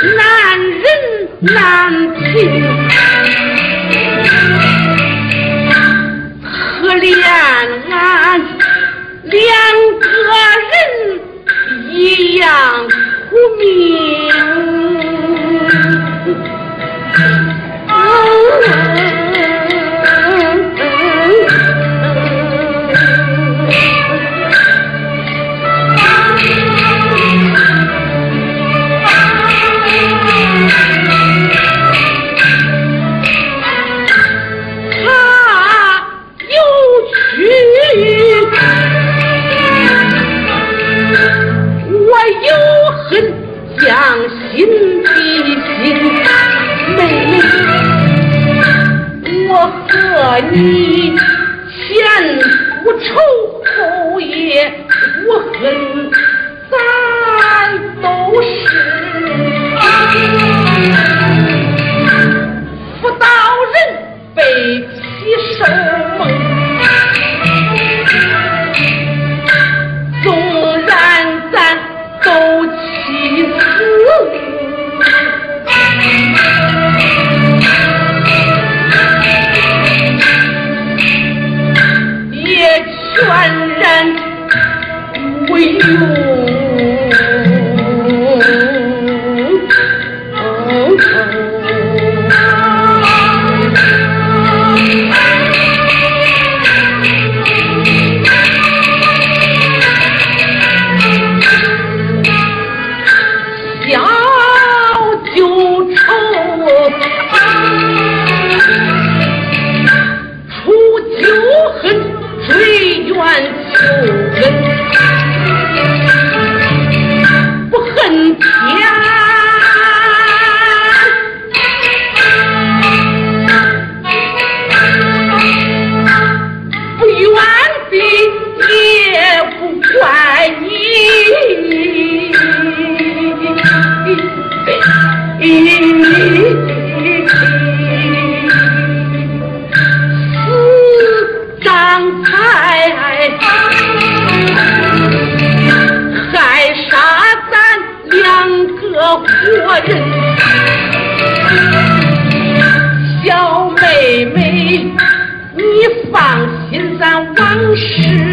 难忍难听。可怜俺两个人一样苦命。我有恨，将心比心，妹妹，我和你，前不愁。也全然无用。是